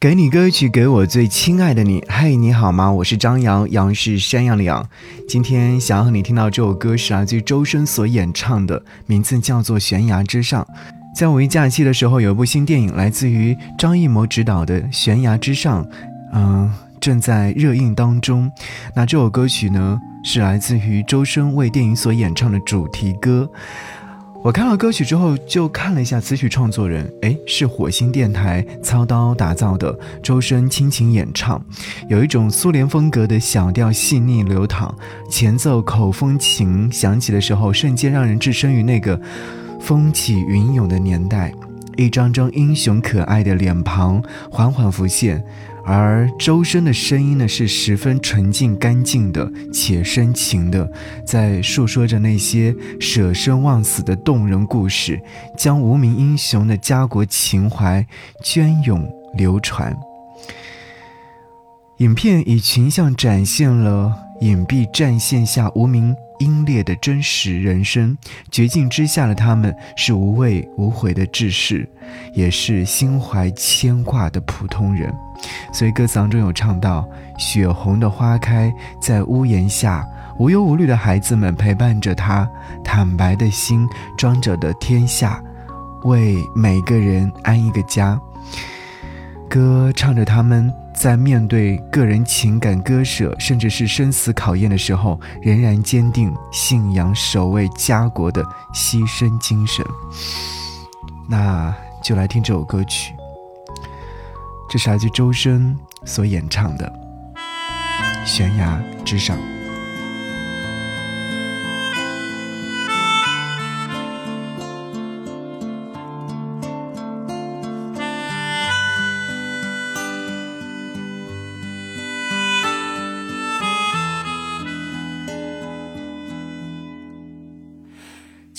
给你歌曲，给我最亲爱的你。嘿，你好吗？我是张扬，杨是山羊的羊。今天想要和你听到这首歌是来自于周深所演唱的，名字叫做《悬崖之上》。在五一假期的时候，有一部新电影来自于张艺谋执导的《悬崖之上》，嗯，正在热映当中。那这首歌曲呢，是来自于周深为电影所演唱的主题歌。我看了歌曲之后，就看了一下词曲创作人，哎，是火星电台操刀打造的，周深倾情演唱，有一种苏联风格的小调细腻流淌，前奏口风琴响起的时候，瞬间让人置身于那个风起云涌的年代，一张张英雄可爱的脸庞缓缓浮现。而周深的声音呢，是十分纯净干净的，且深情的，在诉说着那些舍生忘死的动人故事，将无名英雄的家国情怀隽永流传。影片以群像展现了隐蔽战线下无名。英烈的真实人生，绝境之下的他们是无畏无悔的志士，也是心怀牵挂的普通人。所以歌词当中有唱到：“血红的花开在屋檐下，无忧无虑的孩子们陪伴着他，坦白的心装着的天下，为每个人安一个家。”歌唱着他们。在面对个人情感割舍，甚至是生死考验的时候，仍然坚定信仰、守卫家国的牺牲精神。那就来听这首歌曲，这是来自周深所演唱的《悬崖之上》。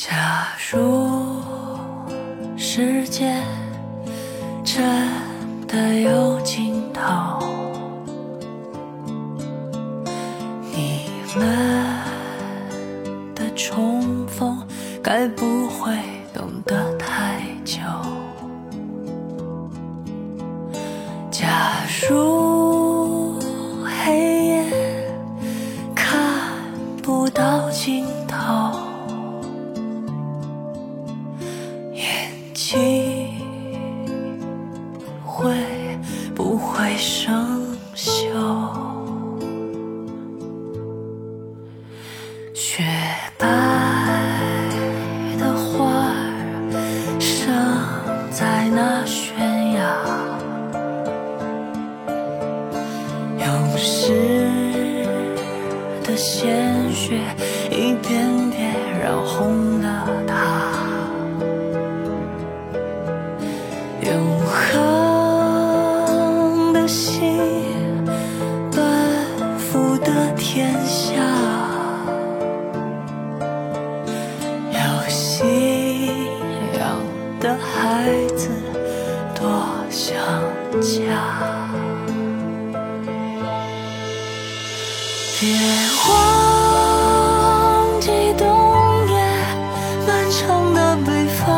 假如世界真的有尽头，你们的重逢该不会等得太久。假如黑夜看不到尽头。会不会生锈？雪白的花儿生在那悬崖，勇士的鲜血一遍遍染红了下有信仰的孩子多想家，别忘记冬夜漫长的北方，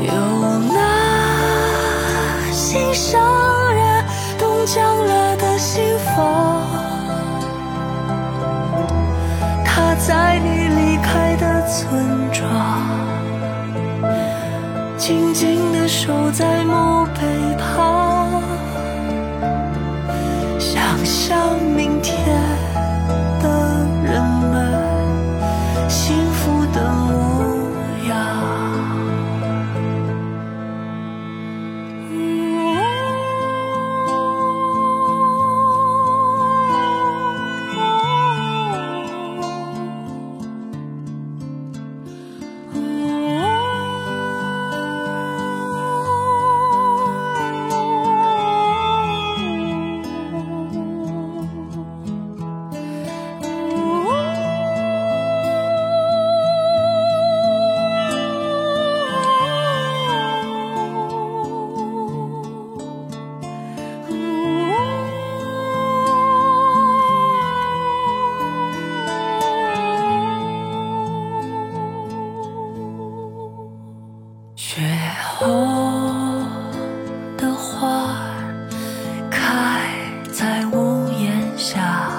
有那心上。降了的心房，他在你离开的村庄，静静地守在墓碑旁，想象明天。雪后的花开在屋檐下，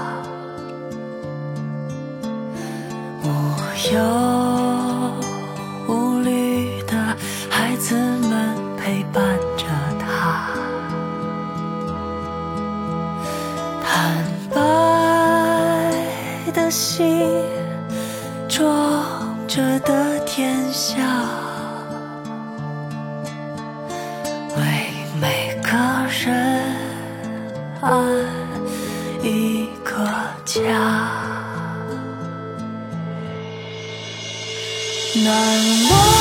无忧无虑的孩子们陪伴着他，坦白的心装着的天下。家。难忘。